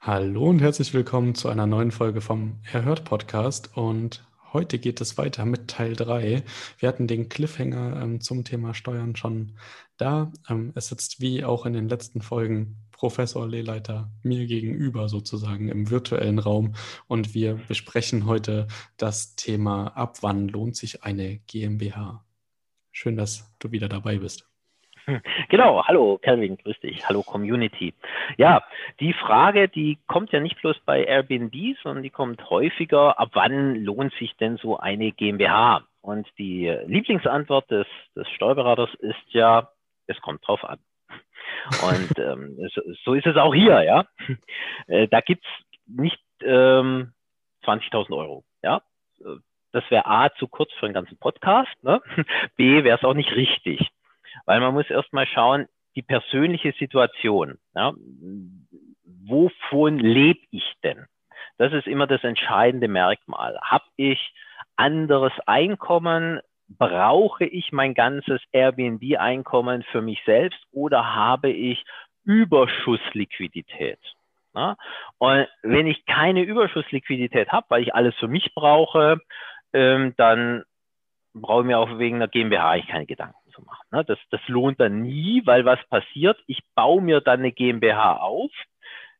Hallo und herzlich willkommen zu einer neuen Folge vom Erhört Podcast. Und heute geht es weiter mit Teil 3. Wir hatten den Cliffhanger ähm, zum Thema Steuern schon da. Ähm, es sitzt wie auch in den letzten Folgen Professor Lehleiter mir gegenüber sozusagen im virtuellen Raum und wir besprechen heute das Thema, ab wann lohnt sich eine GmbH. Schön, dass du wieder dabei bist. Genau, hallo Kelvin, grüß dich, hallo Community. Ja, die Frage, die kommt ja nicht bloß bei Airbnb, sondern die kommt häufiger, ab wann lohnt sich denn so eine GmbH? Und die Lieblingsantwort des, des Steuerberaters ist ja, es kommt drauf an. Und ähm, so, so, ist es auch hier, ja. Äh, da gibt's nicht ähm, 20.000 Euro, ja. Das wäre A, zu kurz für einen ganzen Podcast, ne? B, wäre es auch nicht richtig. Weil man muss erstmal schauen, die persönliche Situation. Ja, wovon lebe ich denn? Das ist immer das entscheidende Merkmal. Habe ich anderes Einkommen? Brauche ich mein ganzes Airbnb-Einkommen für mich selbst oder habe ich Überschussliquidität? Ja? Und wenn ich keine Überschussliquidität habe, weil ich alles für mich brauche, ähm, dann brauche ich mir auch wegen einer GmbH ich keine Gedanken zu machen. Ne? Das, das lohnt dann nie, weil was passiert? Ich baue mir dann eine GmbH auf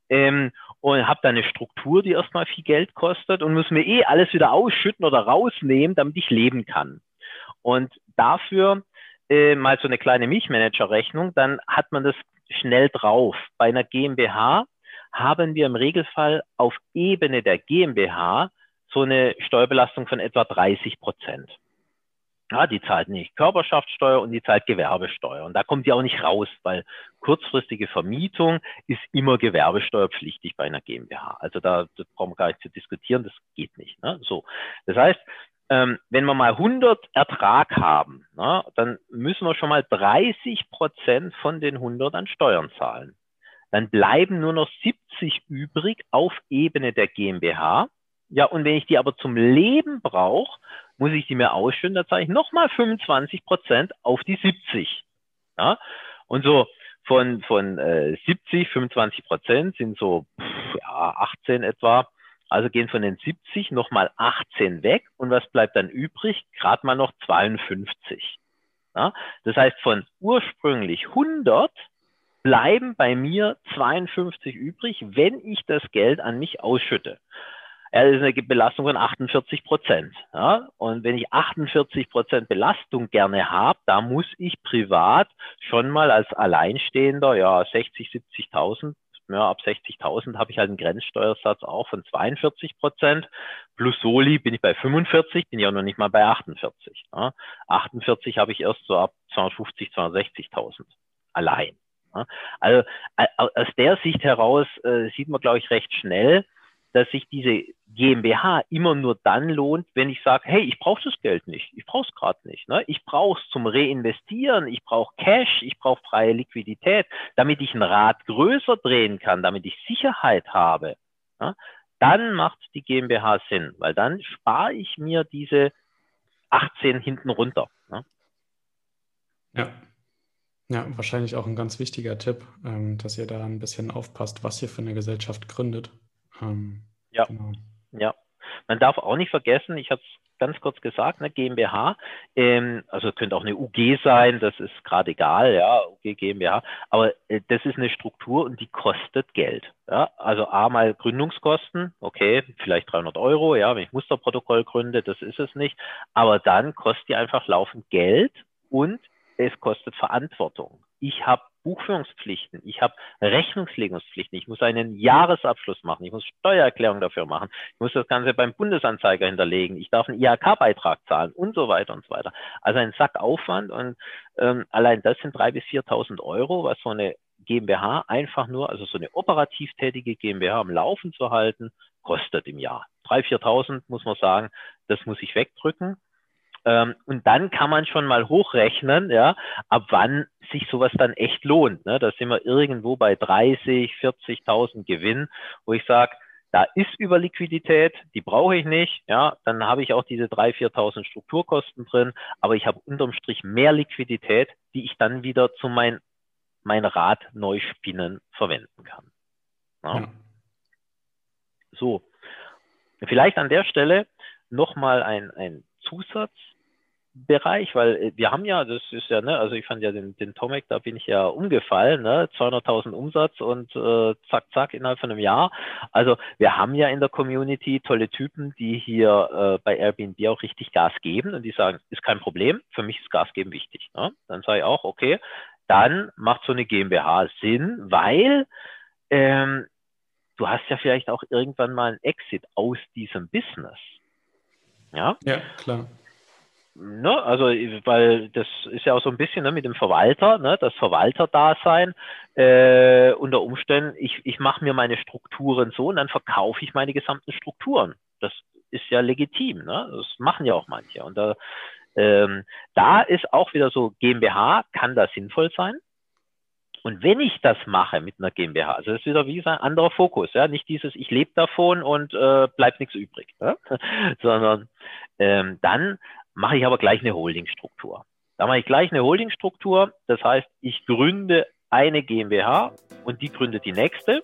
ähm, und habe dann eine Struktur, die erstmal viel Geld kostet und muss mir eh alles wieder ausschütten oder rausnehmen, damit ich leben kann. Und dafür äh, mal so eine kleine Milchmanager-Rechnung, dann hat man das schnell drauf. Bei einer GmbH haben wir im Regelfall auf Ebene der GmbH so eine Steuerbelastung von etwa 30 Prozent. Ja, die zahlt nicht Körperschaftssteuer und die zahlt Gewerbesteuer. Und da kommt die auch nicht raus, weil kurzfristige Vermietung ist immer gewerbesteuerpflichtig bei einer GmbH. Also da brauchen wir gar nicht zu diskutieren, das geht nicht. Ne? So, das heißt, ähm, wenn wir mal 100 Ertrag haben, ne, dann müssen wir schon mal 30 Prozent von den 100 an Steuern zahlen. Dann bleiben nur noch 70 übrig auf Ebene der GmbH. Ja, und wenn ich die aber zum Leben brauche, muss ich die mir ausschütten, da zahle ich nochmal 25 Prozent auf die 70. Ja? Und so von, von äh, 70, 25 Prozent sind so pff, ja, 18 etwa. Also gehen von den 70 nochmal 18 weg und was bleibt dann übrig? Gerade mal noch 52. Ja? Das heißt, von ursprünglich 100 bleiben bei mir 52 übrig, wenn ich das Geld an mich ausschütte. Das ist eine Belastung von 48 Prozent. Ja? Und wenn ich 48 Prozent Belastung gerne habe, da muss ich privat schon mal als Alleinstehender, ja, 60, 70.000, ja, ab 60.000 habe ich halt einen Grenzsteuersatz auch von 42 Prozent. Plus Soli bin ich bei 45, bin ja noch nicht mal bei 48. Ja? 48 habe ich erst so ab 250, 260.000 allein. Ja? Also aus der Sicht heraus äh, sieht man, glaube ich, recht schnell, dass sich diese GmbH immer nur dann lohnt, wenn ich sage, hey, ich brauche das Geld nicht, ich brauche es gerade nicht. Ne? Ich brauche es zum Reinvestieren, ich brauche Cash, ich brauche freie Liquidität, damit ich ein Rad größer drehen kann, damit ich Sicherheit habe. Ne? Dann macht die GmbH Sinn, weil dann spare ich mir diese 18 hinten runter. Ne? Ja. Ja, wahrscheinlich auch ein ganz wichtiger Tipp, ähm, dass ihr da ein bisschen aufpasst, was ihr für eine Gesellschaft gründet. Ähm, ja. Genau. Ja. Man darf auch nicht vergessen, ich habe es ganz kurz gesagt, ne, GmbH, ähm, also könnte auch eine UG sein, das ist gerade egal, ja, UG, GmbH, aber äh, das ist eine Struktur und die kostet Geld. Ja? Also A mal Gründungskosten, okay, vielleicht 300 Euro, ja, wenn ich Musterprotokoll gründe, das ist es nicht, aber dann kostet die einfach laufend Geld und es kostet Verantwortung. Ich habe Buchführungspflichten, ich habe Rechnungslegungspflichten, ich muss einen Jahresabschluss machen, ich muss Steuererklärung dafür machen, ich muss das Ganze beim Bundesanzeiger hinterlegen, ich darf einen IHK-Beitrag zahlen und so weiter und so weiter. Also ein Sack Aufwand und ähm, allein das sind 3.000 bis 4.000 Euro, was so eine GmbH einfach nur, also so eine operativ tätige GmbH am Laufen zu halten, kostet im Jahr. 3.000, 4.000 muss man sagen, das muss ich wegdrücken. Ähm, und dann kann man schon mal hochrechnen, ja, ab wann sich sowas dann echt lohnt. Ne? Da sind wir irgendwo bei 30, 40.000 Gewinn, wo ich sage, da ist Überliquidität, die brauche ich nicht. Ja, dann habe ich auch diese 3.000, 4.000 Strukturkosten drin, aber ich habe unterm Strich mehr Liquidität, die ich dann wieder zu mein, mein Rad neu spinnen verwenden kann. Ja. So, vielleicht an der Stelle nochmal ein, ein Zusatzbereich, weil äh, wir haben ja, das ist ja, ne, also ich fand ja den, den Tomek, da bin ich ja umgefallen, ne, 200.000 Umsatz und äh, zack, zack, innerhalb von einem Jahr. Also wir haben ja in der Community tolle Typen, die hier äh, bei Airbnb auch richtig Gas geben und die sagen, ist kein Problem, für mich ist Gas geben wichtig. Ne? Dann sage ich auch, okay, dann macht so eine GmbH Sinn, weil ähm, du hast ja vielleicht auch irgendwann mal einen Exit aus diesem Business. Ja, ja klar. Ne, also, weil das ist ja auch so ein bisschen ne, mit dem Verwalter, ne, das Verwalterdasein. Äh, unter Umständen, ich, ich mache mir meine Strukturen so und dann verkaufe ich meine gesamten Strukturen. Das ist ja legitim, ne? Das machen ja auch manche. Und da, ähm, da ist auch wieder so, GmbH kann da sinnvoll sein. Und wenn ich das mache mit einer GmbH, also das ist wieder wie ein anderer Fokus, ja, nicht dieses, ich lebe davon und äh, bleibt nichts übrig, ja? sondern ähm, dann mache ich aber gleich eine Holdingstruktur. Da mache ich gleich eine Holdingstruktur, das heißt, ich gründe eine GmbH und die gründet die nächste.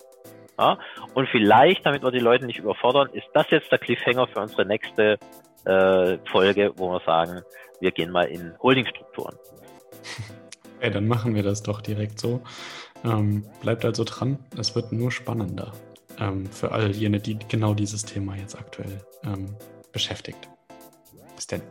Ja? Und vielleicht, damit wir die Leute nicht überfordern, ist das jetzt der Cliffhanger für unsere nächste äh, Folge, wo wir sagen, wir gehen mal in Holdingstrukturen. Okay, dann machen wir das doch direkt so. Ähm, bleibt also dran, es wird nur spannender ähm, für all jene, die genau dieses Thema jetzt aktuell ähm, beschäftigt. Bis denn.